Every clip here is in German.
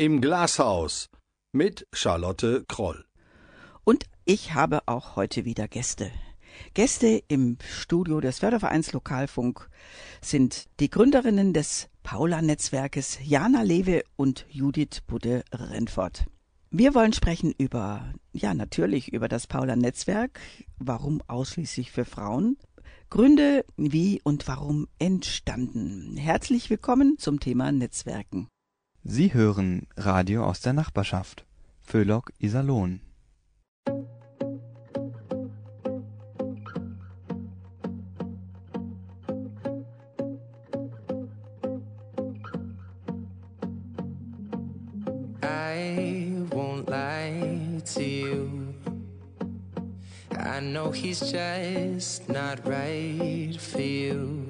Im Glashaus mit Charlotte Kroll. Und ich habe auch heute wieder Gäste. Gäste im Studio des Fördervereins Lokalfunk sind die Gründerinnen des Paula-Netzwerkes Jana Lewe und Judith Budde-Renfort. Wir wollen sprechen über, ja, natürlich über das Paula-Netzwerk. Warum ausschließlich für Frauen? Gründe, wie und warum entstanden. Herzlich willkommen zum Thema Netzwerken. Sie hören Radio aus der Nachbarschaft. Föhlock Iserlohn. He's just not right for you.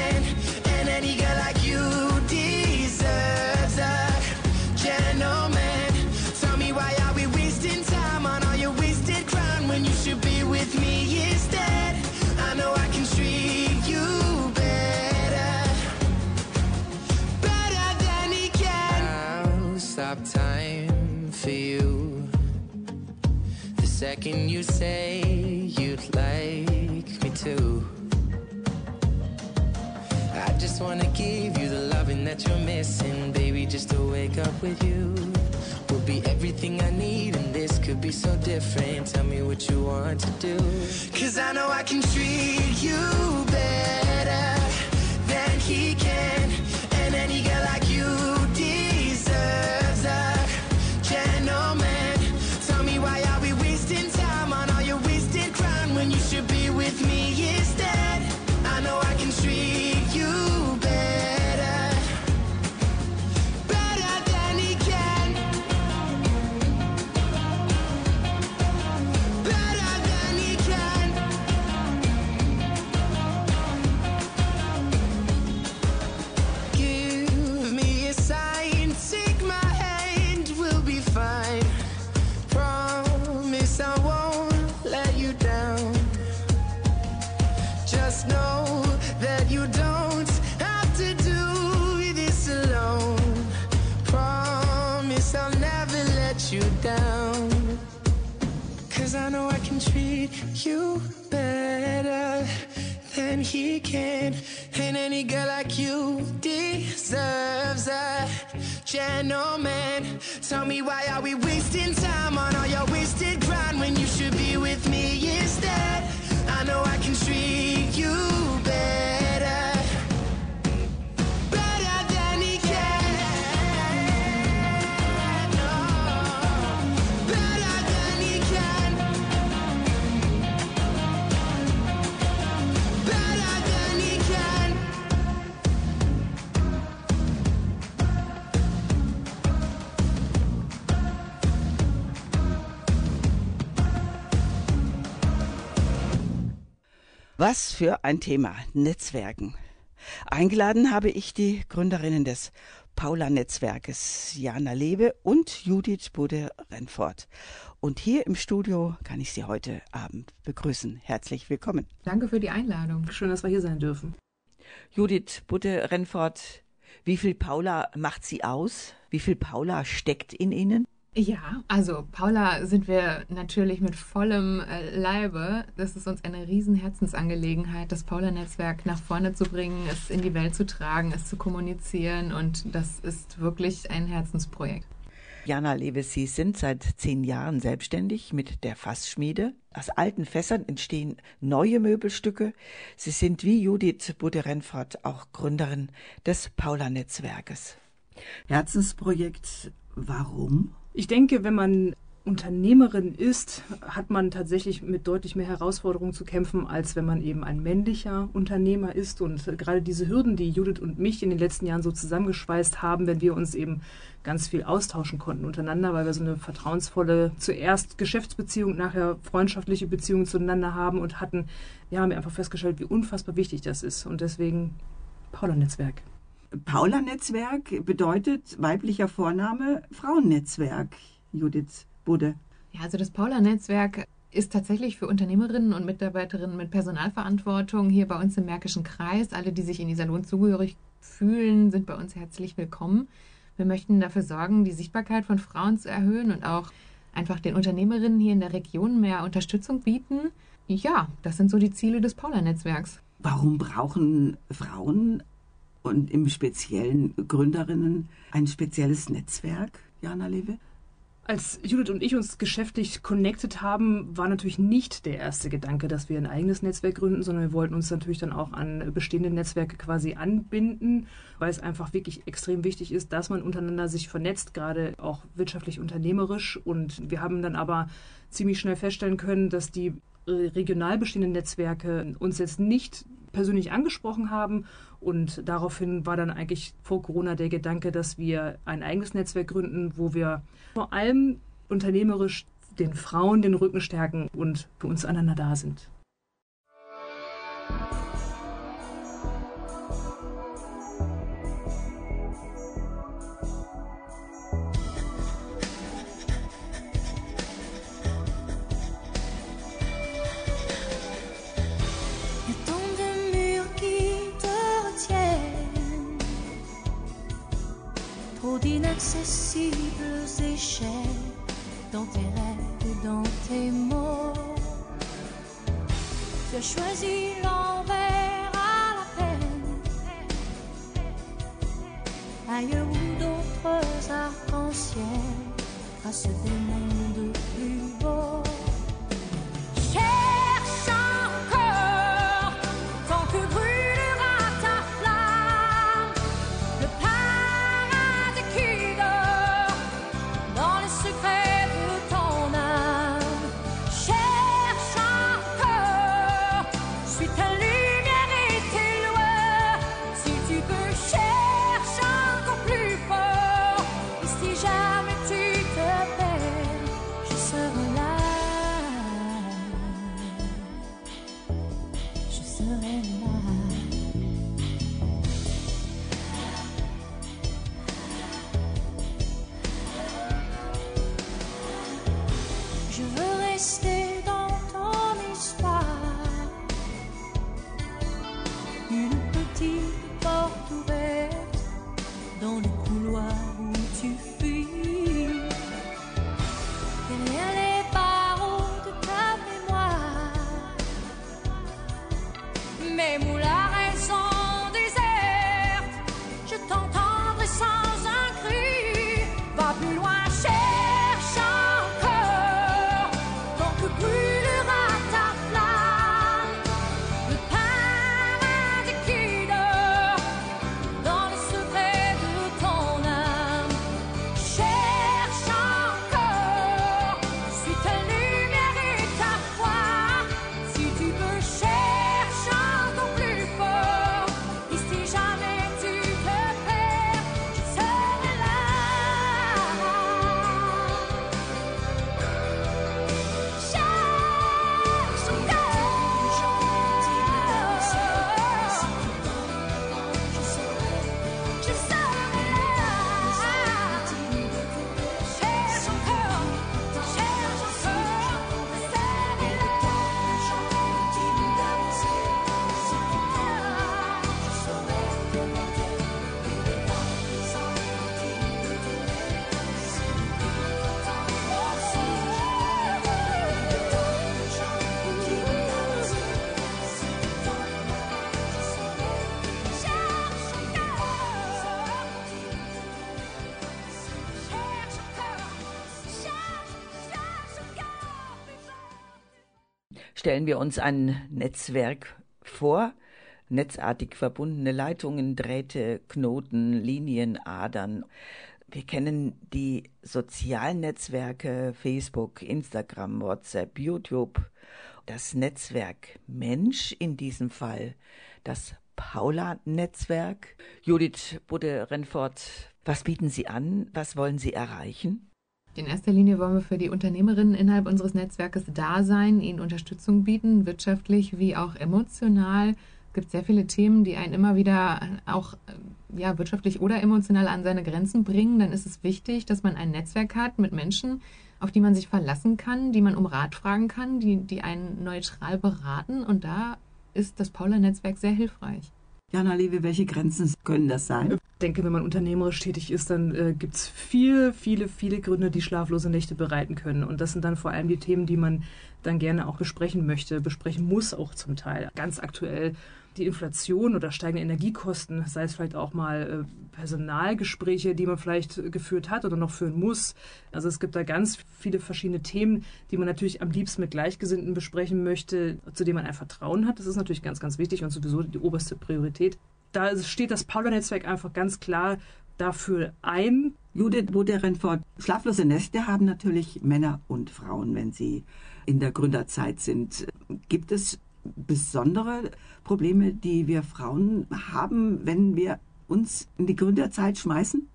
second you say you'd like me to. I just wanna give you the loving that you're missing, baby. Just to wake up with you will be everything I need, and this could be so different. Tell me what you want to do. Cause I know I can treat you can. And any girl like you deserves a gentleman. Tell me why are we Was für ein Thema. Netzwerken. Eingeladen habe ich die Gründerinnen des Paula-Netzwerkes, Jana Lewe und Judith Budde-Renfort. Und hier im Studio kann ich Sie heute Abend begrüßen. Herzlich willkommen. Danke für die Einladung. Schön, dass wir hier sein dürfen. Judith Budde-Renfort, wie viel Paula macht sie aus? Wie viel Paula steckt in Ihnen? Ja, also Paula sind wir natürlich mit vollem äh, Leibe. Das ist uns eine riesen Herzensangelegenheit, das Paula-Netzwerk nach vorne zu bringen, es in die Welt zu tragen, es zu kommunizieren und das ist wirklich ein Herzensprojekt. Jana Lewe, Sie sind seit zehn Jahren selbstständig mit der Fassschmiede. Aus alten Fässern entstehen neue Möbelstücke. Sie sind wie Judith Budde-Renfort auch Gründerin des Paula-Netzwerkes. Herzensprojekt, warum? Ich denke, wenn man Unternehmerin ist, hat man tatsächlich mit deutlich mehr Herausforderungen zu kämpfen, als wenn man eben ein männlicher Unternehmer ist. Und gerade diese Hürden, die Judith und mich in den letzten Jahren so zusammengeschweißt haben, wenn wir uns eben ganz viel austauschen konnten untereinander, weil wir so eine vertrauensvolle, zuerst Geschäftsbeziehung, nachher freundschaftliche Beziehung zueinander haben und hatten, ja, haben wir einfach festgestellt, wie unfassbar wichtig das ist. Und deswegen Paula-Netzwerk. Paula-Netzwerk bedeutet weiblicher Vorname Frauennetzwerk. Judith Budde. Ja, also das Paula-Netzwerk ist tatsächlich für Unternehmerinnen und Mitarbeiterinnen mit Personalverantwortung hier bei uns im Märkischen Kreis. Alle, die sich in Iserlohn zugehörig fühlen, sind bei uns herzlich willkommen. Wir möchten dafür sorgen, die Sichtbarkeit von Frauen zu erhöhen und auch einfach den Unternehmerinnen hier in der Region mehr Unterstützung bieten. Ja, das sind so die Ziele des Paula-Netzwerks. Warum brauchen Frauen und im Speziellen Gründerinnen ein spezielles Netzwerk, Jana Lewe? Als Judith und ich uns geschäftlich connected haben, war natürlich nicht der erste Gedanke, dass wir ein eigenes Netzwerk gründen, sondern wir wollten uns natürlich dann auch an bestehende Netzwerke quasi anbinden, weil es einfach wirklich extrem wichtig ist, dass man untereinander sich vernetzt, gerade auch wirtschaftlich unternehmerisch. Und wir haben dann aber ziemlich schnell feststellen können, dass die regional bestehenden Netzwerke uns jetzt nicht persönlich angesprochen haben. Und daraufhin war dann eigentlich vor Corona der Gedanke, dass wir ein eigenes Netzwerk gründen, wo wir vor allem unternehmerisch den Frauen den Rücken stärken und für uns einander da sind. Trop d'inaccessibles échelles dans tes rêves et dans tes mots. Tu as choisi l'envers à la peine, ailleurs où d'autres arcs-en-ciel tracent des mondes Stellen wir uns ein Netzwerk vor, netzartig verbundene Leitungen, Drähte, Knoten, Linien, Adern. Wir kennen die sozialen Netzwerke Facebook, Instagram, WhatsApp, YouTube. Das Netzwerk Mensch in diesem Fall, das Paula-Netzwerk. Judith Budde-Renfort, was bieten Sie an? Was wollen Sie erreichen? In erster Linie wollen wir für die Unternehmerinnen innerhalb unseres Netzwerkes da sein, ihnen Unterstützung bieten, wirtschaftlich wie auch emotional, Es gibt sehr viele Themen, die einen immer wieder auch äh, ja, wirtschaftlich oder emotional an seine Grenzen bringen. Dann ist es wichtig, dass man ein Netzwerk hat mit Menschen, auf die man sich verlassen kann, die man um Rat fragen kann, die, die einen neutral beraten. Und da ist das Paula-Netzwerk sehr hilfreich. Jana Lewe, welche Grenzen können das sein? Ich denke, wenn man unternehmerisch tätig ist, dann äh, gibt es viele, viele, viele Gründe, die schlaflose Nächte bereiten können. Und das sind dann vor allem die Themen, die man dann gerne auch besprechen möchte, besprechen muss auch zum Teil. Ganz aktuell die Inflation oder steigende Energiekosten, sei es vielleicht auch mal äh, Personalgespräche, die man vielleicht geführt hat oder noch führen muss. Also es gibt da ganz viele verschiedene Themen, die man natürlich am liebsten mit Gleichgesinnten besprechen möchte, zu denen man ein Vertrauen hat. Das ist natürlich ganz, ganz wichtig und sowieso die oberste Priorität. Da steht das Paula-Netzwerk einfach ganz klar dafür ein. Judith Boderenfort, schlaflose Nächte haben natürlich Männer und Frauen, wenn sie in der Gründerzeit sind. Gibt es besondere Probleme, die wir Frauen haben, wenn wir uns in die Gründerzeit schmeißen?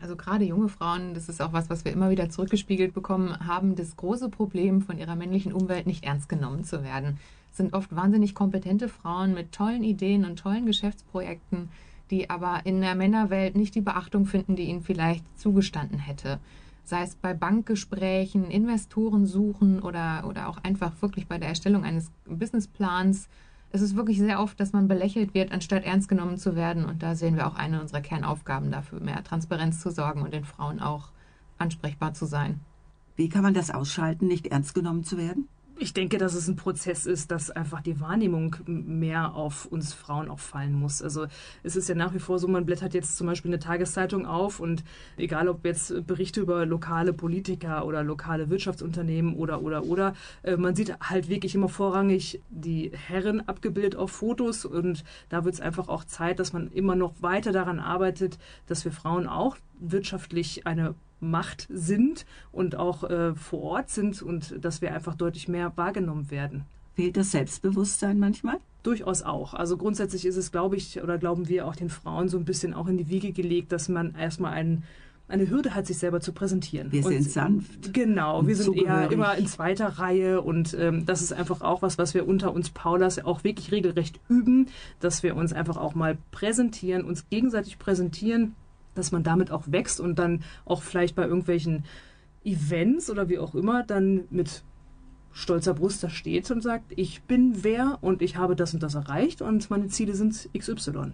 Also gerade junge Frauen, das ist auch was, was wir immer wieder zurückgespiegelt bekommen, haben das große Problem, von ihrer männlichen Umwelt nicht ernst genommen zu werden. Es sind oft wahnsinnig kompetente Frauen mit tollen Ideen und tollen Geschäftsprojekten, die aber in der Männerwelt nicht die Beachtung finden, die ihnen vielleicht zugestanden hätte sei es bei Bankgesprächen, Investoren suchen oder, oder auch einfach wirklich bei der Erstellung eines Businessplans. Es ist wirklich sehr oft, dass man belächelt wird, anstatt ernst genommen zu werden. Und da sehen wir auch eine unserer Kernaufgaben dafür, mehr Transparenz zu sorgen und den Frauen auch ansprechbar zu sein. Wie kann man das ausschalten, nicht ernst genommen zu werden? Ich denke, dass es ein Prozess ist, dass einfach die Wahrnehmung mehr auf uns Frauen auch fallen muss. Also es ist ja nach wie vor so, man blättert jetzt zum Beispiel eine Tageszeitung auf und egal ob jetzt Berichte über lokale Politiker oder lokale Wirtschaftsunternehmen oder oder oder, äh, man sieht halt wirklich immer vorrangig die Herren abgebildet auf Fotos und da wird es einfach auch Zeit, dass man immer noch weiter daran arbeitet, dass wir Frauen auch wirtschaftlich eine Macht sind und auch äh, vor Ort sind und dass wir einfach deutlich mehr wahrgenommen werden. Fehlt das Selbstbewusstsein manchmal? Durchaus auch. Also grundsätzlich ist es, glaube ich, oder glauben wir auch den Frauen so ein bisschen auch in die Wiege gelegt, dass man erstmal einen eine Hürde hat, sich selber zu präsentieren. Wir und, sind sanft. Genau, wir sind eher immer in zweiter Reihe und ähm, das ist einfach auch was, was wir unter uns Paulas auch wirklich regelrecht üben, dass wir uns einfach auch mal präsentieren, uns gegenseitig präsentieren dass man damit auch wächst und dann auch vielleicht bei irgendwelchen Events oder wie auch immer dann mit stolzer Brust da steht und sagt, ich bin wer und ich habe das und das erreicht und meine Ziele sind XY.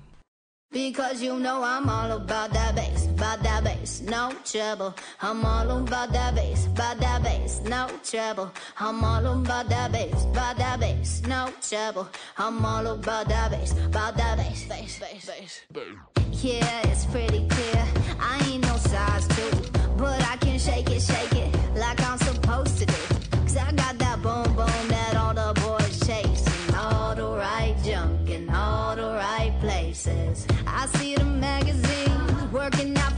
Because you know I'm all about that bass, about that bass, no trouble. I'm all about that bass, about that bass, no trouble. I'm all about that bass, about that bass, no trouble. I'm all about that bass, about that bass, bass, bass, bass. Yeah, it's pretty clear. I ain't no size two, places. I see the magazines working out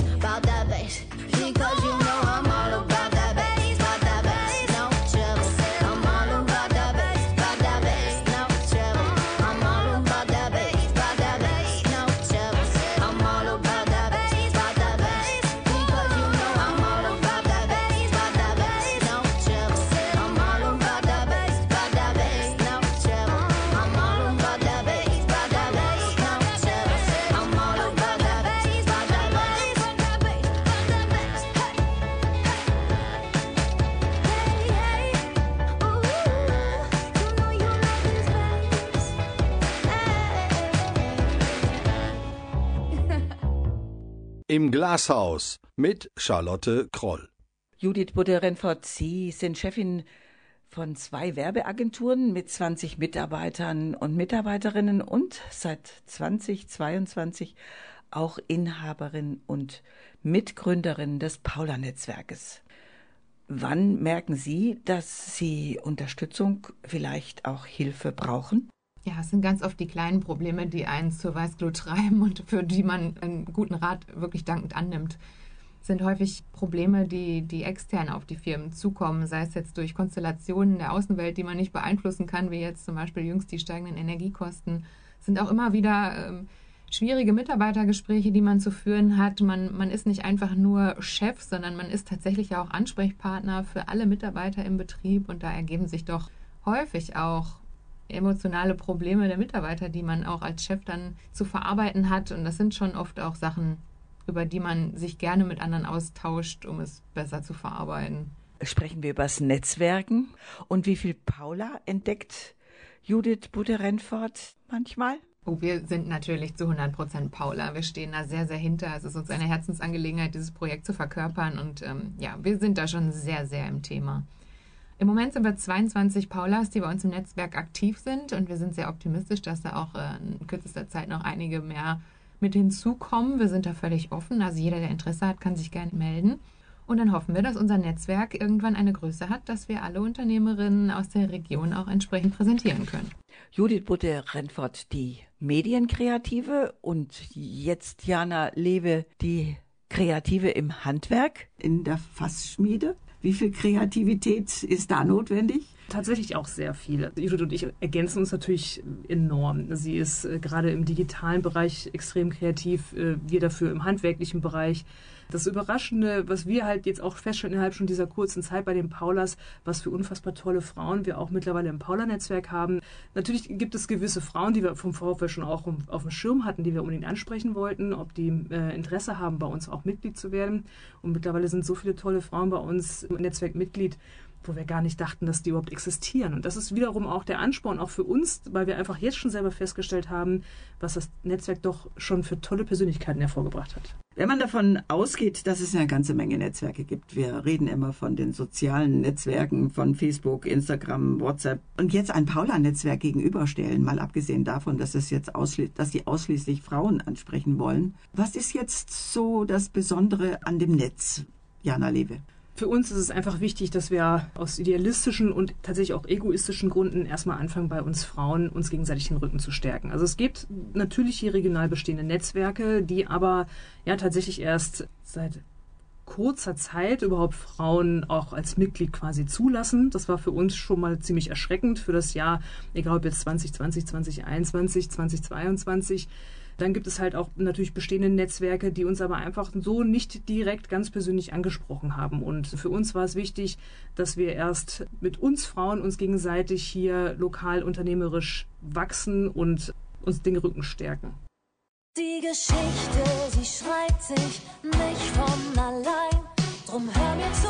Im Glashaus mit Charlotte Kroll. Judith Budde-Renfort, Sie sind Chefin von zwei Werbeagenturen mit 20 Mitarbeitern und Mitarbeiterinnen und seit 2022 auch Inhaberin und Mitgründerin des Paula-Netzwerkes. Wann merken Sie, dass Sie Unterstützung, vielleicht auch Hilfe brauchen? Ja, es sind ganz oft die kleinen Probleme, die einen zur Weißglut treiben und für die man einen guten Rat wirklich dankend annimmt. Es sind häufig Probleme, die, die extern auf die Firmen zukommen, sei es jetzt durch Konstellationen der Außenwelt, die man nicht beeinflussen kann, wie jetzt zum Beispiel jüngst die steigenden Energiekosten. Es sind auch immer wieder ähm, schwierige Mitarbeitergespräche, die man zu führen hat. Man, man ist nicht einfach nur Chef, sondern man ist tatsächlich auch Ansprechpartner für alle Mitarbeiter im Betrieb und da ergeben sich doch häufig auch emotionale Probleme der Mitarbeiter, die man auch als Chef dann zu verarbeiten hat. Und das sind schon oft auch Sachen, über die man sich gerne mit anderen austauscht, um es besser zu verarbeiten. Sprechen wir über das Netzwerken und wie viel Paula entdeckt Judith Budde-Renfort manchmal? Oh, wir sind natürlich zu 100 Prozent Paula. Wir stehen da sehr, sehr hinter. Es ist uns eine Herzensangelegenheit, dieses Projekt zu verkörpern. Und ähm, ja, wir sind da schon sehr, sehr im Thema. Im Moment sind wir 22 Paulas, die bei uns im Netzwerk aktiv sind. Und wir sind sehr optimistisch, dass da auch äh, in kürzester Zeit noch einige mehr mit hinzukommen. Wir sind da völlig offen. Also jeder, der Interesse hat, kann sich gerne melden. Und dann hoffen wir, dass unser Netzwerk irgendwann eine Größe hat, dass wir alle Unternehmerinnen aus der Region auch entsprechend präsentieren können. Judith Budde-Renfort, die Medienkreative und jetzt Jana Lewe, die Kreative im Handwerk. in der Fassschmiede. Wie viel Kreativität ist da notwendig? Tatsächlich auch sehr viel. Judith und ich ergänzen uns natürlich enorm. Sie ist äh, gerade im digitalen Bereich extrem kreativ, äh, wir dafür im handwerklichen Bereich. Das Überraschende, was wir halt jetzt auch feststellen innerhalb schon dieser kurzen Zeit bei den Paulas, was für unfassbar tolle Frauen wir auch mittlerweile im Paula-Netzwerk haben. Natürlich gibt es gewisse Frauen, die wir vom VfL schon auch auf dem Schirm hatten, die wir unbedingt ansprechen wollten, ob die äh, Interesse haben, bei uns auch Mitglied zu werden. Und mittlerweile sind so viele tolle Frauen bei uns im Netzwerk Mitglied, wo wir gar nicht dachten, dass die überhaupt existieren. Und das ist wiederum auch der Ansporn, auch für uns, weil wir einfach jetzt schon selber festgestellt haben, was das Netzwerk doch schon für tolle Persönlichkeiten hervorgebracht hat. Wenn man davon ausgeht, dass es eine ganze Menge Netzwerke gibt, wir reden immer von den sozialen Netzwerken, von Facebook, Instagram, WhatsApp und jetzt ein Paula-Netzwerk gegenüberstellen, mal abgesehen davon, dass es jetzt dass sie ausschließlich Frauen ansprechen wollen. Was ist jetzt so das Besondere an dem Netz, Jana Lewe? Für uns ist es einfach wichtig, dass wir aus idealistischen und tatsächlich auch egoistischen Gründen erstmal anfangen, bei uns Frauen uns gegenseitig den Rücken zu stärken. Also es gibt natürlich hier regional bestehende Netzwerke, die aber ja tatsächlich erst seit kurzer Zeit überhaupt Frauen auch als Mitglied quasi zulassen. Das war für uns schon mal ziemlich erschreckend für das Jahr, egal ob jetzt 2020, 2021, 2022. Dann gibt es halt auch natürlich bestehende Netzwerke, die uns aber einfach so nicht direkt ganz persönlich angesprochen haben. Und für uns war es wichtig, dass wir erst mit uns Frauen uns gegenseitig hier lokal unternehmerisch wachsen und uns den Rücken stärken. Die Geschichte, sie schreibt sich nicht von allein. Drum hör mir zu.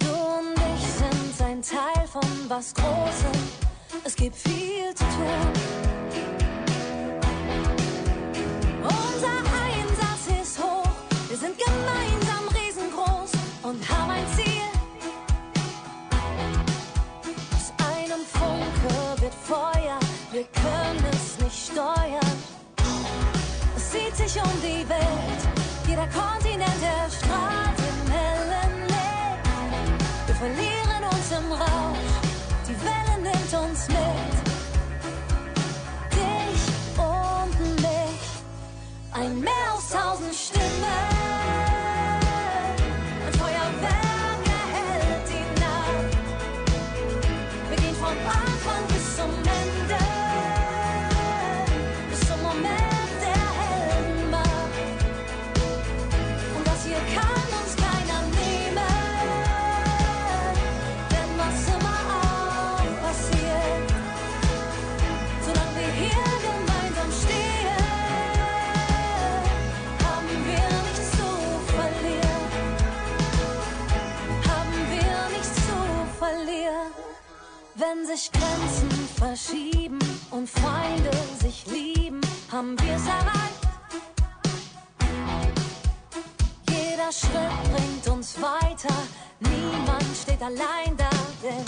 Du und ich sind ein Teil von was Großem. Es gibt viel zu tun. Unser Einsatz ist hoch. Wir sind gemeinsam riesengroß und haben ein Ziel. Aus einem Funke wird Feuer, wir können es nicht steuern. Es zieht sich um die Welt, jeder Kontinent erstrahlt Ein Meer aus tausend Sternen. Sich Grenzen verschieben und Feinde sich lieben, haben wir's erreicht. Jeder Schritt bringt uns weiter, niemand steht allein da, denn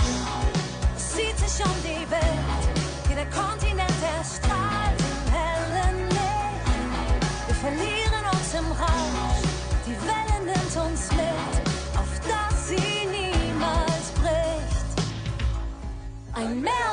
es zieht sich um die Welt. Jeder Kontinent erstrahlt im hellen Licht. Wir verlieren uns im Rausch, die Welle nimmt uns mit, Ein Meer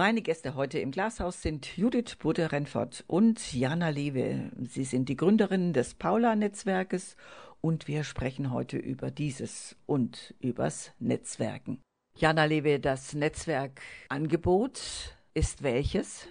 Meine Gäste heute im Glashaus sind Judith Budde-Renfort und Jana Lewe. Sie sind die Gründerinnen des Paula-Netzwerkes und wir sprechen heute über dieses und übers Netzwerken. Jana Lewe, das Netzwerkangebot ist welches?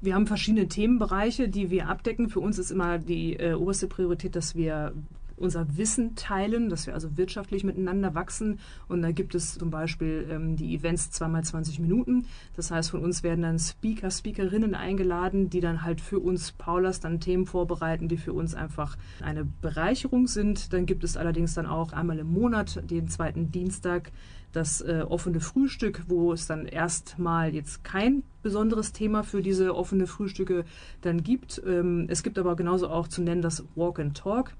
Wir haben verschiedene Themenbereiche, die wir abdecken. Für uns ist immer die äh, oberste Priorität, dass wir unser Wissen teilen, dass wir also wirtschaftlich miteinander wachsen. Und da gibt es zum Beispiel ähm, die Events zweimal 20 Minuten. Das heißt, von uns werden dann Speaker, Speakerinnen eingeladen, die dann halt für uns Paulas dann Themen vorbereiten, die für uns einfach eine Bereicherung sind. Dann gibt es allerdings dann auch einmal im Monat, den zweiten Dienstag, das äh, offene Frühstück, wo es dann erstmal jetzt kein besonderes Thema für diese offene Frühstücke dann gibt. Ähm, es gibt aber genauso auch zu nennen das Walk and Talk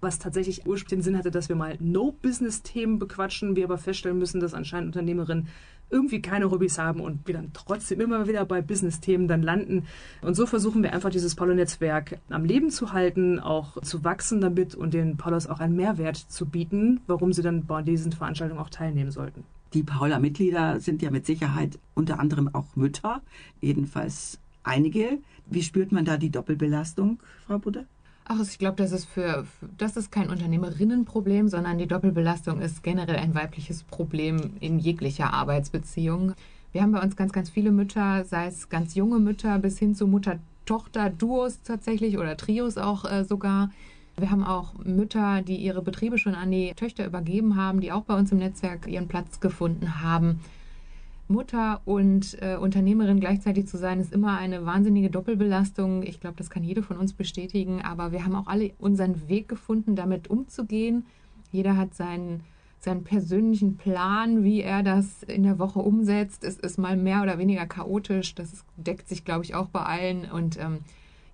was tatsächlich ursprünglich den Sinn hatte, dass wir mal No-Business-Themen bequatschen, wir aber feststellen müssen, dass anscheinend Unternehmerinnen irgendwie keine Hobbys haben und wir dann trotzdem immer wieder bei Business-Themen dann landen. Und so versuchen wir einfach dieses Paulo-Netzwerk am Leben zu halten, auch zu wachsen damit und den Paulos auch einen Mehrwert zu bieten, warum sie dann bei diesen Veranstaltungen auch teilnehmen sollten. Die Paula-Mitglieder sind ja mit Sicherheit unter anderem auch Mütter, jedenfalls einige. Wie spürt man da die Doppelbelastung, Frau Budde? Ach, ich glaube, das ist für, das ist kein Unternehmerinnenproblem, sondern die Doppelbelastung ist generell ein weibliches Problem in jeglicher Arbeitsbeziehung. Wir haben bei uns ganz, ganz viele Mütter, sei es ganz junge Mütter bis hin zu Mutter-Tochter-Duos tatsächlich oder Trios auch äh, sogar. Wir haben auch Mütter, die ihre Betriebe schon an die Töchter übergeben haben, die auch bei uns im Netzwerk ihren Platz gefunden haben. Mutter und äh, Unternehmerin gleichzeitig zu sein, ist immer eine wahnsinnige Doppelbelastung. Ich glaube, das kann jede von uns bestätigen. Aber wir haben auch alle unseren Weg gefunden, damit umzugehen. Jeder hat seinen, seinen persönlichen Plan, wie er das in der Woche umsetzt. Es ist mal mehr oder weniger chaotisch. Das deckt sich, glaube ich, auch bei allen. Und ähm,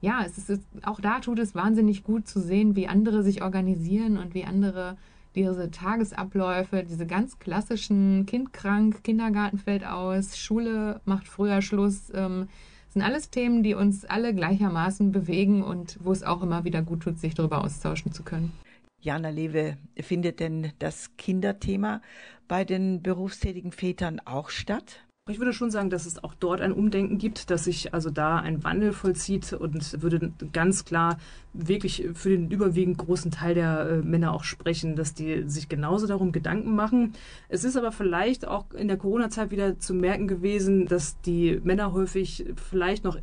ja, es ist, auch da tut es wahnsinnig gut zu sehen, wie andere sich organisieren und wie andere diese Tagesabläufe, diese ganz klassischen Kind krank, Kindergarten fällt aus, Schule macht früher Schluss, ähm, sind alles Themen, die uns alle gleichermaßen bewegen und wo es auch immer wieder gut tut, sich darüber austauschen zu können. Jana Lewe, findet denn das Kinderthema bei den berufstätigen Vätern auch statt? Ich würde schon sagen, dass es auch dort ein Umdenken gibt, dass sich also da ein Wandel vollzieht und würde ganz klar wirklich für den überwiegend großen Teil der äh, Männer auch sprechen, dass die sich genauso darum Gedanken machen. Es ist aber vielleicht auch in der Corona-Zeit wieder zu merken gewesen, dass die Männer häufig vielleicht noch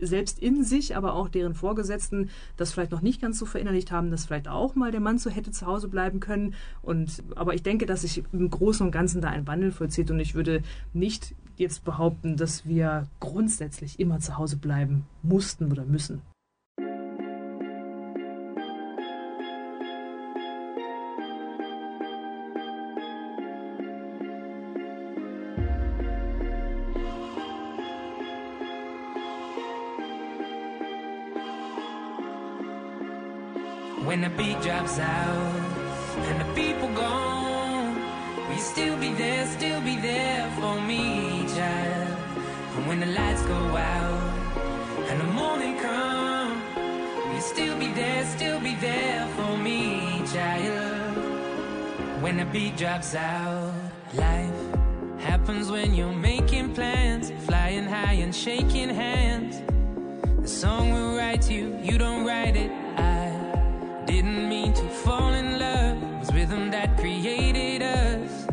selbst in sich, aber auch deren Vorgesetzten das vielleicht noch nicht ganz so verinnerlicht haben, dass vielleicht auch mal der Mann so hätte zu Hause bleiben können. Und aber ich denke, dass sich im Großen und Ganzen da ein Wandel vollzieht und ich würde nicht jetzt behaupten, dass wir grundsätzlich immer zu Hause bleiben mussten oder müssen. When the beat drops out and the people gone, you still be there, still be there lights go out and the morning come, will you still be there, still be there for me, child? When the beat drops out, life happens when you're making plans, flying high and shaking hands. The song will write you, you don't write it. I didn't mean to fall in love. It was rhythm that created us.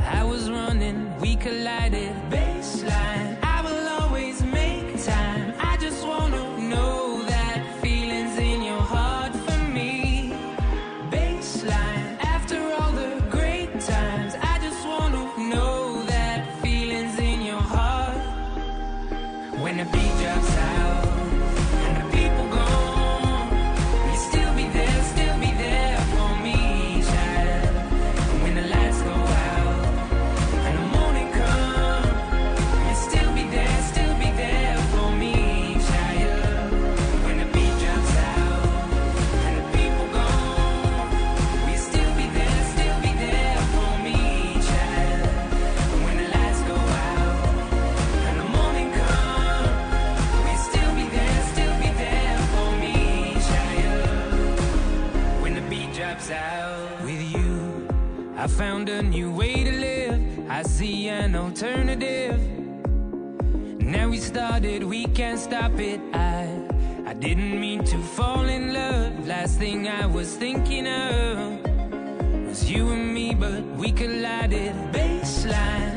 I was running, we collided. Baseline, alternative. Now we started, we can't stop it. I I didn't mean to fall in love. Last thing I was thinking of was you and me, but we collided. Baseline,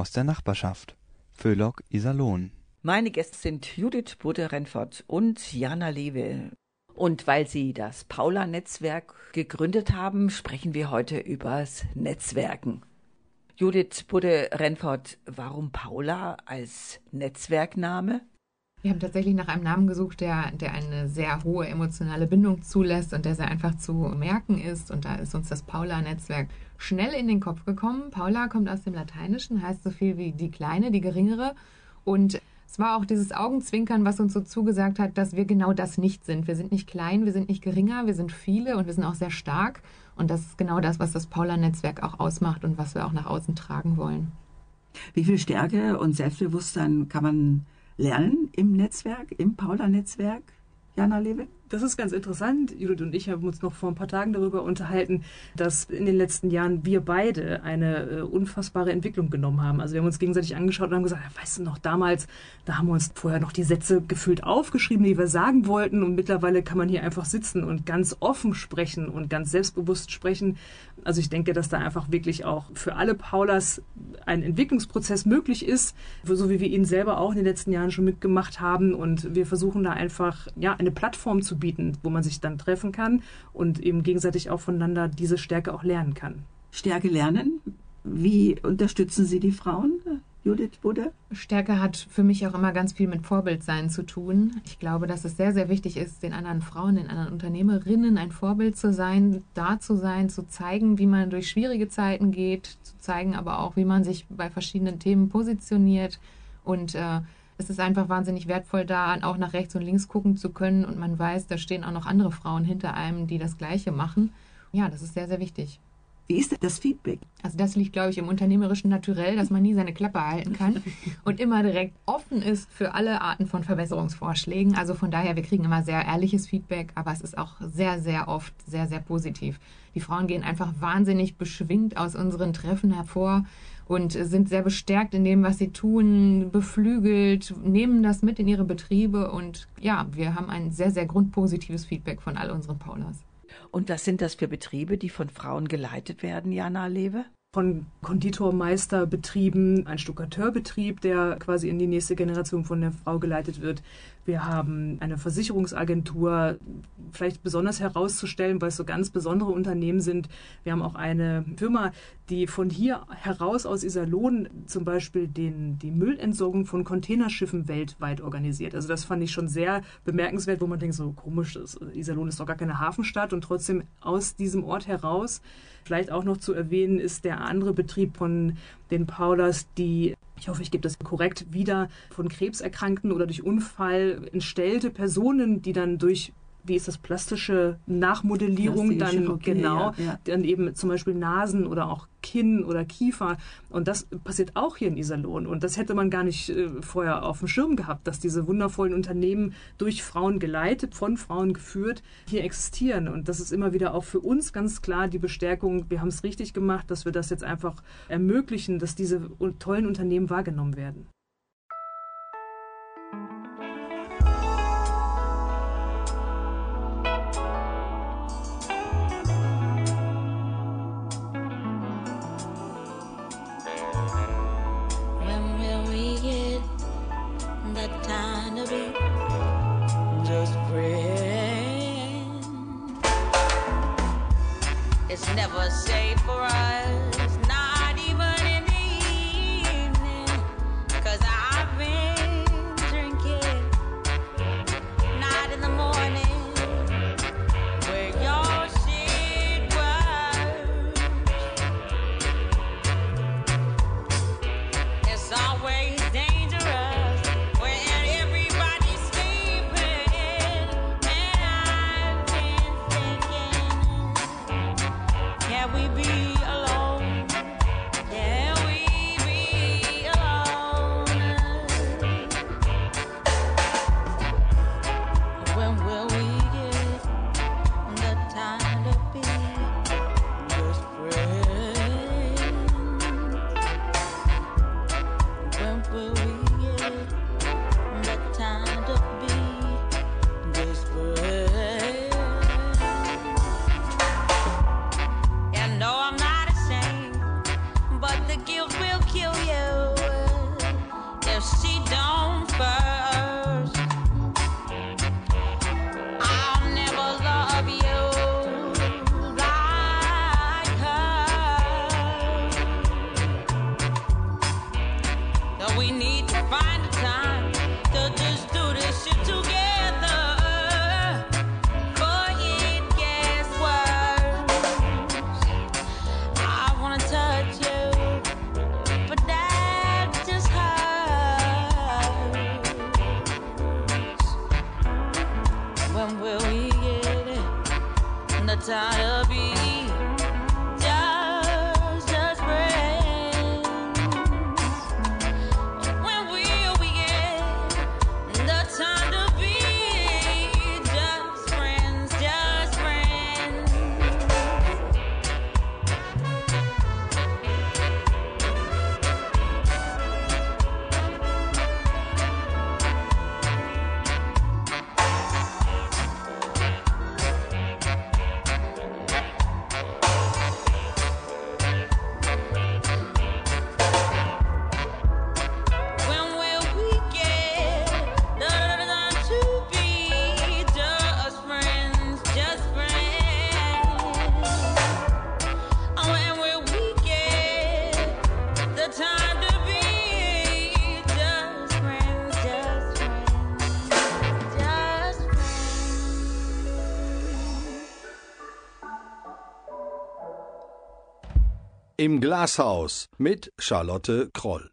aus der Nachbarschaft. Föhlock Iserlohn. Meine Gäste sind Judith Budde-Renfort und Jana Lewe. Und weil Sie das Paula-Netzwerk gegründet haben, sprechen wir heute übers Netzwerken. Judith Budde-Renfort, warum Paula als Netzwerkname? Wir haben tatsächlich nach einem Namen gesucht, der, der eine sehr hohe emotionale Bindung zulässt und der sehr einfach zu merken ist. Und da ist uns das Paula-Netzwerk schnell in den Kopf gekommen. Paula kommt aus dem Lateinischen, heißt so viel wie die Kleine, die Geringere. Und es war auch dieses Augenzwinkern, was uns so zugesagt hat, dass wir genau das nicht sind. Wir sind nicht klein, wir sind nicht geringer, wir sind viele und wir sind auch sehr stark. Und das ist genau das, was das Paula-Netzwerk auch ausmacht und was wir auch nach außen tragen wollen. Wie viel Stärke und Selbstbewusstsein kann man lernen im Netzwerk, im Paula-Netzwerk, Jana Lewe? Das ist ganz interessant. Judith und ich haben uns noch vor ein paar Tagen darüber unterhalten, dass in den letzten Jahren wir beide eine äh, unfassbare Entwicklung genommen haben. Also wir haben uns gegenseitig angeschaut und haben gesagt, ja, weißt du noch, damals, da haben wir uns vorher noch die Sätze gefühlt aufgeschrieben, die wir sagen wollten und mittlerweile kann man hier einfach sitzen und ganz offen sprechen und ganz selbstbewusst sprechen. Also ich denke, dass da einfach wirklich auch für alle Paulas ein Entwicklungsprozess möglich ist, so wie wir ihn selber auch in den letzten Jahren schon mitgemacht haben und wir versuchen da einfach ja eine Plattform zu bieten, wo man sich dann treffen kann und eben gegenseitig auch voneinander diese Stärke auch lernen kann. Stärke lernen. Wie unterstützen Sie die Frauen, Judith Budde? Stärke hat für mich auch immer ganz viel mit Vorbildsein zu tun. Ich glaube, dass es sehr, sehr wichtig ist, den anderen Frauen, den anderen Unternehmerinnen ein Vorbild zu sein, da zu sein, zu zeigen, wie man durch schwierige Zeiten geht, zu zeigen aber auch, wie man sich bei verschiedenen Themen positioniert. Und äh, es ist einfach wahnsinnig wertvoll, da auch nach rechts und links gucken zu können und man weiß, da stehen auch noch andere Frauen hinter einem, die das Gleiche machen. Ja, das ist sehr, sehr wichtig. Wie ist das Feedback? Also das liegt, glaube ich, im unternehmerischen Naturell, dass man nie seine Klappe halten kann und immer direkt offen ist für alle Arten von Verbesserungsvorschlägen. Also von daher, wir kriegen immer sehr ehrliches Feedback, aber es ist auch sehr, sehr oft sehr, sehr positiv. Die Frauen gehen einfach wahnsinnig beschwingt aus unseren Treffen hervor und sind sehr bestärkt in dem, was sie tun, beflügelt, nehmen das mit in ihre Betriebe und ja, wir haben ein sehr, sehr grundpositives Feedback von all unseren Paulas. Und was sind das für Betriebe, die von Frauen geleitet werden, Jana Lewe? von Konditormeisterbetrieben, ein Stuckateurbetrieb, der quasi in die nächste Generation von der Frau geleitet wird. Wir haben eine Versicherungsagentur, vielleicht besonders herauszustellen, weil es so ganz besondere Unternehmen sind. Wir haben auch eine Firma, die von hier heraus aus Iserlohn zum Beispiel den, die Müllentsorgung von Containerschiffen weltweit organisiert. Also das fand ich schon sehr bemerkenswert, wo man denkt, so komisch, Iserlohn ist doch gar keine Hafenstadt und trotzdem aus diesem Ort heraus Vielleicht auch noch zu erwähnen ist der andere Betrieb von den Paulas, die, ich hoffe, ich gebe das korrekt wieder, von Krebserkrankten oder durch Unfall entstellte Personen, die dann durch wie ist das plastische Nachmodellierung Plastische dann Chirurgie, genau ja, ja. dann eben zum Beispiel Nasen oder auch Kinn oder Kiefer und das passiert auch hier in Iserlohn und das hätte man gar nicht äh, vorher auf dem Schirm gehabt, dass diese wundervollen Unternehmen durch Frauen geleitet, von Frauen geführt hier existieren und das ist immer wieder auch für uns ganz klar die Bestärkung, wir haben es richtig gemacht, dass wir das jetzt einfach ermöglichen, dass diese tollen Unternehmen wahrgenommen werden. It's never safe for us, Im Glashaus mit Charlotte Kroll.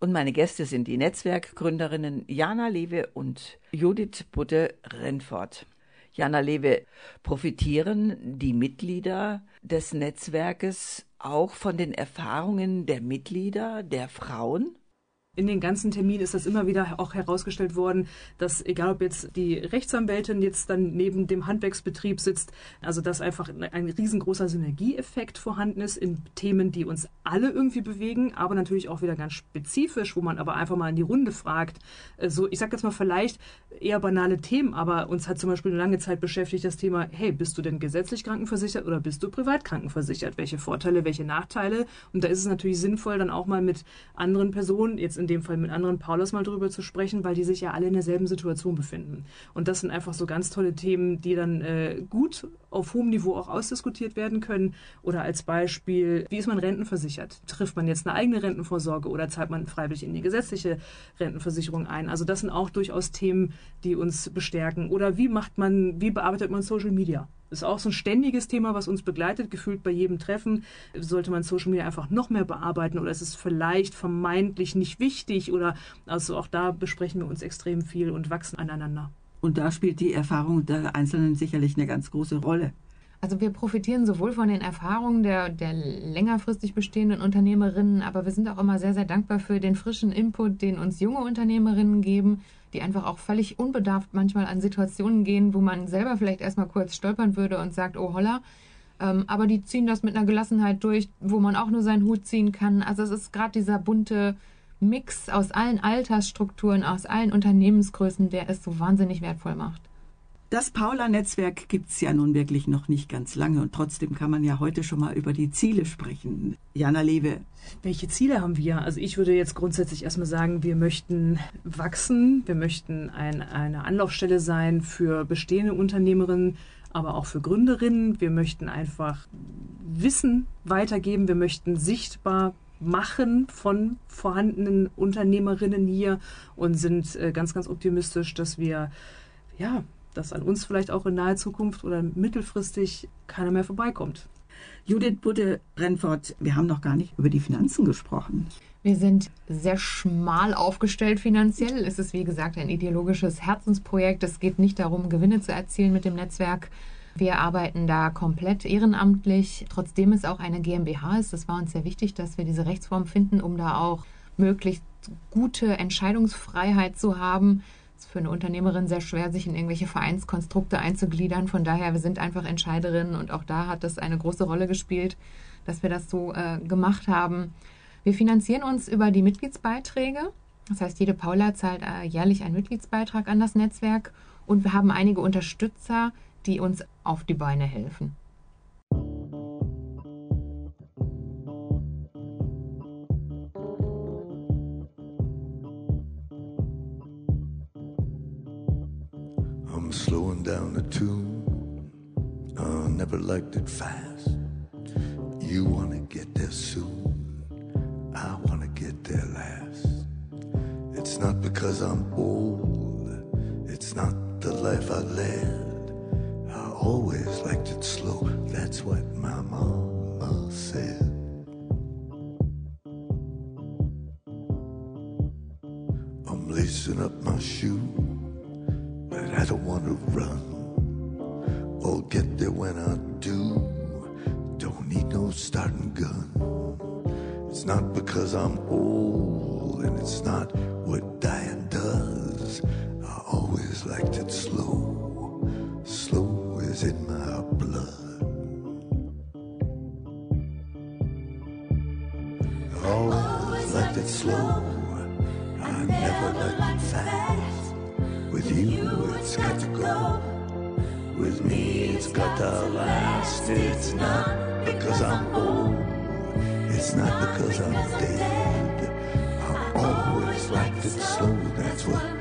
Und meine Gäste sind die Netzwerkgründerinnen Jana Lewe und Judith Budde-Renfort. Jana Lewe, profitieren die Mitglieder des Netzwerkes auch von den Erfahrungen der Mitglieder, der Frauen? In den ganzen Terminen ist das immer wieder auch herausgestellt worden, dass egal ob jetzt die Rechtsanwältin jetzt dann neben dem Handwerksbetrieb sitzt, also dass einfach ein riesengroßer Synergieeffekt vorhanden ist in Themen, die uns alle irgendwie bewegen, aber natürlich auch wieder ganz spezifisch, wo man aber einfach mal in die Runde fragt. So, ich sag jetzt mal vielleicht eher banale Themen, aber uns hat zum Beispiel eine lange Zeit beschäftigt das Thema, hey, bist du denn gesetzlich krankenversichert oder bist du privat krankenversichert? Welche Vorteile, welche Nachteile? Und da ist es natürlich sinnvoll, dann auch mal mit anderen Personen, jetzt in dem Fall mit anderen Paulus mal drüber zu sprechen, weil die sich ja alle in derselben Situation befinden. Und das sind einfach so ganz tolle Themen, die dann äh, gut auf hohem Niveau auch ausdiskutiert werden können. Oder als Beispiel, wie ist man rentenversichert? Trifft man jetzt eine eigene Rentenvorsorge oder zahlt man freiwillig in die gesetzliche Rentenversicherung ein? Also das sind auch durchaus Themen, die uns bestärken. Oder wie macht man, wie bearbeitet man Social Media? Das ist auch so ein ständiges Thema, was uns begleitet, gefühlt bei jedem Treffen. Sollte man Social Media einfach noch mehr bearbeiten oder ist es vielleicht vermeintlich nicht wichtig oder also auch da besprechen wir uns extrem viel und wachsen aneinander. Und da spielt die Erfahrung der Einzelnen sicherlich eine ganz große Rolle. Also wir profitieren sowohl von den Erfahrungen der, der längerfristig bestehenden Unternehmerinnen, aber wir sind auch immer sehr, sehr dankbar für den frischen Input, den uns junge Unternehmerinnen geben, die einfach auch völlig unbedarft manchmal an Situationen gehen, wo man selber vielleicht erstmal kurz stolpern würde und sagt, oh holla. Ähm, aber die ziehen das mit einer Gelassenheit durch, wo man auch nur seinen Hut ziehen kann. Also es ist gerade dieser bunte Mix aus allen Altersstrukturen, aus allen Unternehmensgrößen, der es so wahnsinnig wertvoll macht. Das Paula-Netzwerk gibt's ja nun wirklich noch nicht ganz lange und trotzdem kann man ja heute schon mal über die Ziele sprechen. Jana Lewe, Welche Ziele haben wir? Also ich würde jetzt grundsätzlich erstmal sagen, wir möchten wachsen, wir möchten ein, eine Anlaufstelle sein für bestehende Unternehmerinnen, aber auch für Gründerinnen. Wir möchten einfach Wissen weitergeben, wir möchten sichtbar machen von vorhandenen Unternehmerinnen hier und sind äh, ganz, ganz optimistisch, dass wir ja, dass an uns vielleicht auch in naher Zukunft oder mittelfristig keiner mehr vorbeikommt. Judith Budde-Renfort, wir haben noch gar nicht über die Finanzen gesprochen. Wir sind sehr schmal aufgestellt finanziell. Es ist, wie gesagt, ein ideologisches Herzensprojekt. Es geht nicht darum, Gewinne zu erzielen mit dem Netzwerk. Wir arbeiten da komplett ehrenamtlich, trotzdem es auch eine GmbH ist. Das war uns sehr wichtig, dass wir diese Rechtsform finden, um da auch möglichst gute Entscheidungsfreiheit zu haben. Ist für eine Unternehmerin sehr schwer, sich in irgendwelche Vereinskonstrukte einzugliedern. Von daher, wir sind einfach Entscheiderinnen und auch da hat das eine große Rolle gespielt, dass wir das so äh, gemacht haben. Wir finanzieren uns über die Mitgliedsbeiträge. Das heißt, jede Paula zahlt äh, jährlich einen Mitgliedsbeitrag an das Netzwerk und wir haben einige Unterstützer, die uns auf die Beine helfen. Slowing down the tune. I never liked it fast. You wanna get there soon. I wanna get there last. It's not because I'm old. It's not the life I led. I always liked it slow. That's what my mama said. I'm lacing up my shoe but I don't want to run. I'll get there when I do. Don't need no starting gun. It's not because I'm old, and it's not what dying does. I always liked it. Slow last. It's not because I'm old. It's not because I'm dead. I always liked it slow. That's what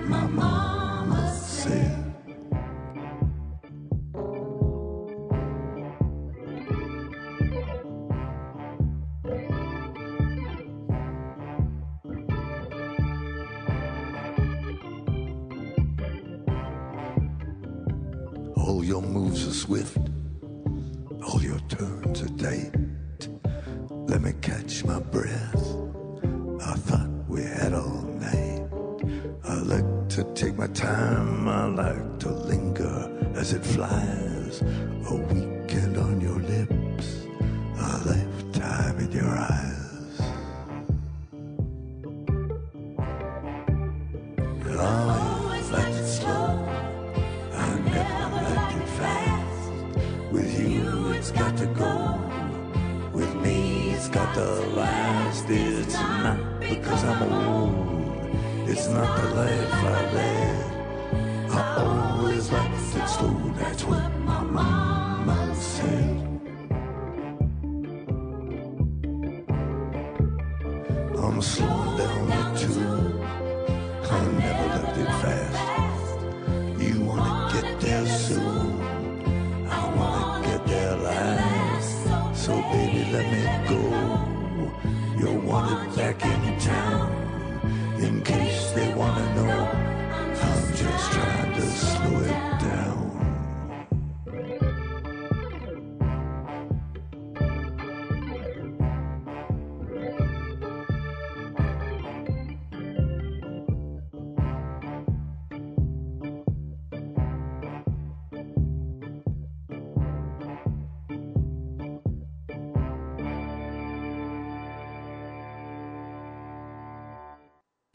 to last. It's not because I'm old. It's not the life I led. I always liked it slow. That's what my mama said.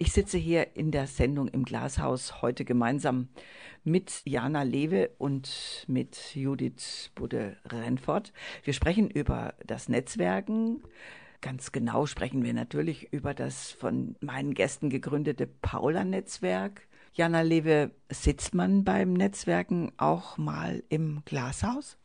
Ich sitze hier in der Sendung im Glashaus heute gemeinsam mit Jana Lewe und mit Judith Budde-Renfort. Wir sprechen über das Netzwerken. Ganz genau sprechen wir natürlich über das von meinen Gästen gegründete Paula-Netzwerk. Jana Lewe, sitzt man beim Netzwerken auch mal im Glashaus?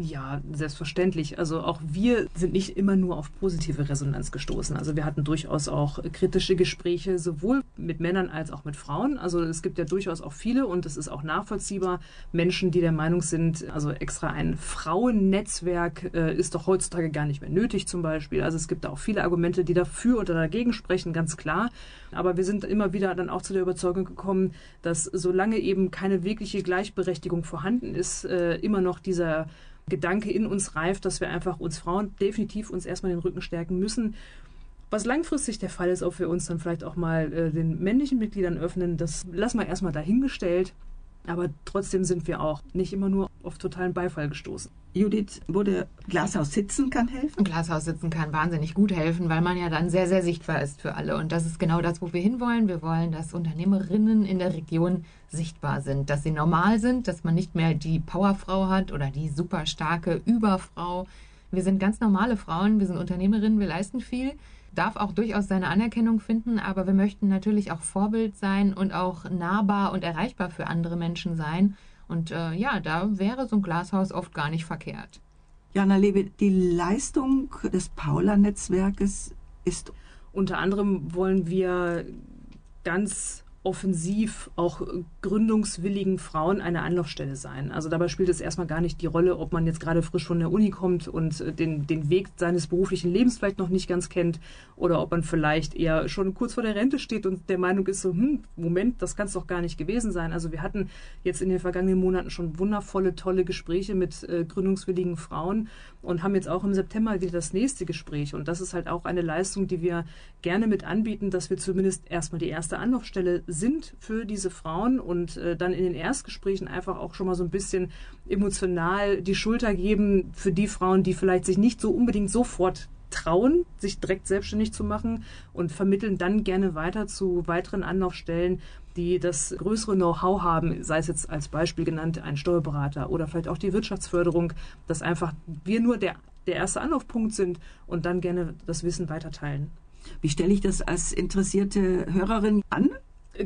Ja, selbstverständlich. Also auch wir sind nicht immer nur auf positive Resonanz gestoßen. Also wir hatten durchaus auch kritische Gespräche, sowohl mit Männern als auch mit Frauen. Also es gibt ja durchaus auch viele und es ist auch nachvollziehbar, Menschen, die der Meinung sind, also extra ein Frauennetzwerk äh, ist doch heutzutage gar nicht mehr nötig zum Beispiel. Also es gibt auch viele Argumente, die dafür oder dagegen sprechen, ganz klar. Aber wir sind immer wieder dann auch zu der Überzeugung gekommen, dass solange eben keine wirkliche Gleichberechtigung vorhanden ist, äh, immer noch dieser Gedanke in uns reift, dass wir einfach uns Frauen definitiv uns erstmal den Rücken stärken müssen. Was langfristig der Fall ist, ob wir uns dann vielleicht auch mal äh, den männlichen Mitgliedern öffnen, das lassen wir erstmal dahingestellt. Aber trotzdem sind wir auch nicht immer nur auf totalen Beifall gestoßen. Judith, wurde Glashaus sitzen kann helfen? Ein Glashaus sitzen kann wahnsinnig gut helfen, weil man ja dann sehr, sehr sichtbar ist für alle. Und das ist genau das, wo wir hinwollen. Wir wollen, dass Unternehmerinnen in der Region sichtbar sind, dass sie normal sind, dass man nicht mehr die Powerfrau hat oder die super starke Überfrau. Wir sind ganz normale Frauen, wir sind Unternehmerinnen, wir leisten viel, darf auch durchaus seine Anerkennung finden, aber wir möchten natürlich auch Vorbild sein und auch nahbar und erreichbar für andere Menschen sein. Und äh, ja, da wäre so ein Glashaus oft gar nicht verkehrt. Jana Lewe, die Leistung des Paula-Netzwerkes ist Unter anderem wollen wir ganz offensiv auch gründungswilligen Frauen eine Anlaufstelle sein. Also dabei spielt es erstmal gar nicht die Rolle, ob man jetzt gerade frisch von der Uni kommt und äh, den, den Weg seines beruflichen Lebens vielleicht noch nicht ganz kennt oder ob man vielleicht eher schon kurz vor der Rente steht und der Meinung ist so, hm, Moment, das kann es doch gar nicht gewesen sein. Also wir hatten jetzt in den vergangenen Monaten schon wundervolle, tolle Gespräche mit äh, gründungswilligen Frauen und haben jetzt auch im September wieder das nächste Gespräch. Und das ist halt auch eine Leistung, die wir gerne mit anbieten, dass wir zumindest erstmal die erste Anlaufstelle sind für diese Frauen und äh, dann in den Erstgesprächen einfach auch schon mal so ein bisschen emotional die Schulter geben für die Frauen, die vielleicht sich nicht so unbedingt sofort trauen, sich direkt selbstständig zu machen und vermitteln dann gerne weiter zu weiteren Anlaufstellen, die das größere Know-how haben, sei es jetzt als Beispiel genannt ein Steuerberater oder vielleicht auch die Wirtschaftsförderung, dass einfach wir nur der, der erste Anlaufpunkt sind und dann gerne das Wissen weiterteilen. Wie stelle ich das als interessierte Hörerin an?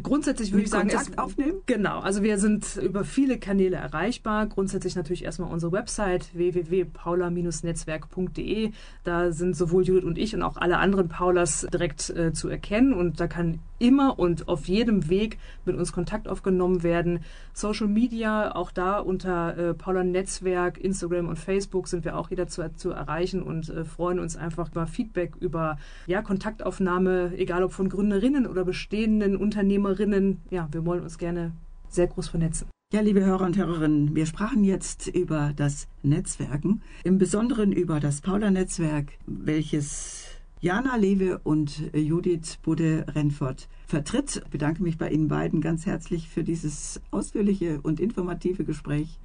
Grundsätzlich würde ich sagen, Kontakt aufnehmen? Genau, also wir sind über viele Kanäle erreichbar. Grundsätzlich natürlich erstmal unsere Website www.paula-netzwerk.de. Da sind sowohl Judith und ich und auch alle anderen Paulas direkt äh, zu erkennen und da kann immer und auf jedem Weg mit uns Kontakt aufgenommen werden. Social Media, auch da unter äh, Paula Netzwerk, Instagram und Facebook sind wir auch jederzeit zu erreichen und äh, freuen uns einfach über Feedback, über ja, Kontaktaufnahme, egal ob von Gründerinnen oder bestehenden Unternehmerinnen. Ja, wir wollen uns gerne sehr groß vernetzen. Ja, liebe Hörer und Hörerinnen, wir sprachen jetzt über das Netzwerken, im Besonderen über das Paula-Netzwerk, welches Jana Lewe und Judith Budde-Renfort vertritt. Ich bedanke mich bei Ihnen beiden ganz herzlich für dieses ausführliche und informative Gespräch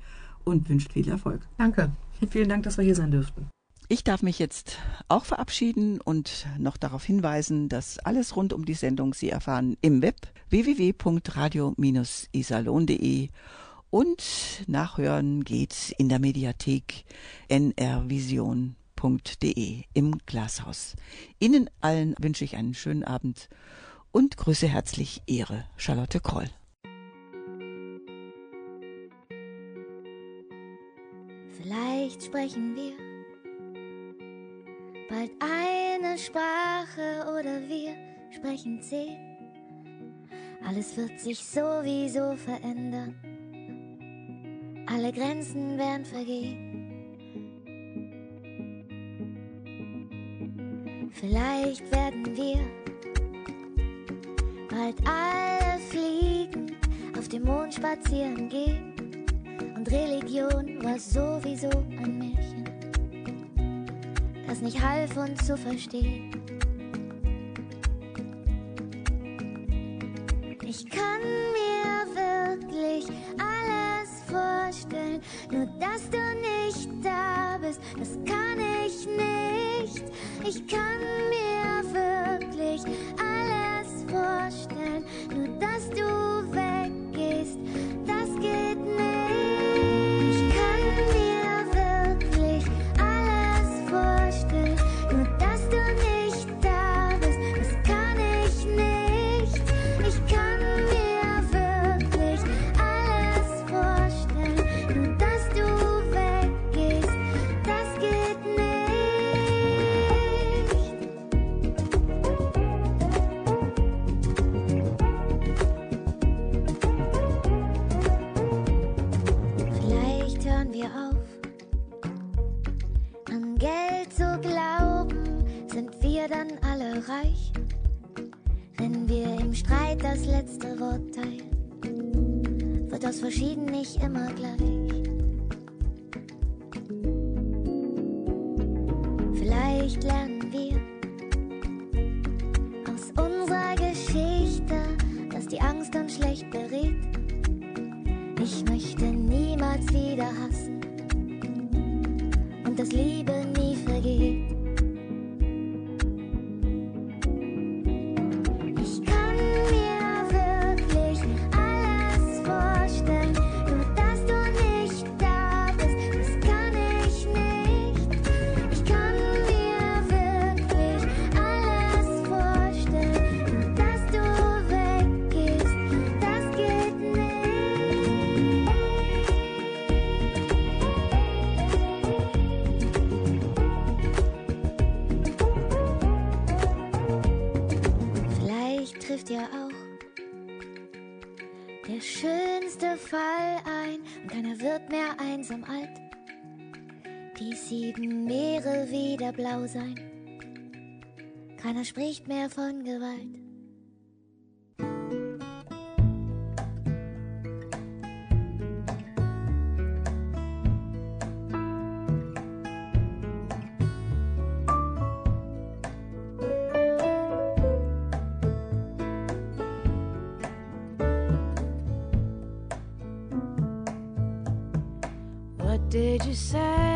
und wünsche viel Erfolg. Danke. Vielen Dank, dass wir hier sein dürften. Ich darf mich jetzt auch verabschieden und noch darauf hinweisen, dass alles rund um die Sendung Sie erfahren im Web www.radio-isalon.de und nachhören geht in der Mediathek nrvision.de im Glashaus. Ihnen allen wünsche ich einen schönen Abend und grüße herzlich Ihre Charlotte Kroll. Vielleicht sprechen wir bald eine Sprache oder wir sprechen zehn. Alles wird sich sowieso verändern. Alle Grenzen werden vergehen. Vielleicht werden wir bald alle fliegen, auf dem Mond spazieren gehen. Und Religion war sowieso ein das nicht half uns zu verstehen. Ich kann மாட்டலாம் spricht mehr von Gewalt. What did you say?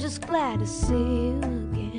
Just glad to see you again.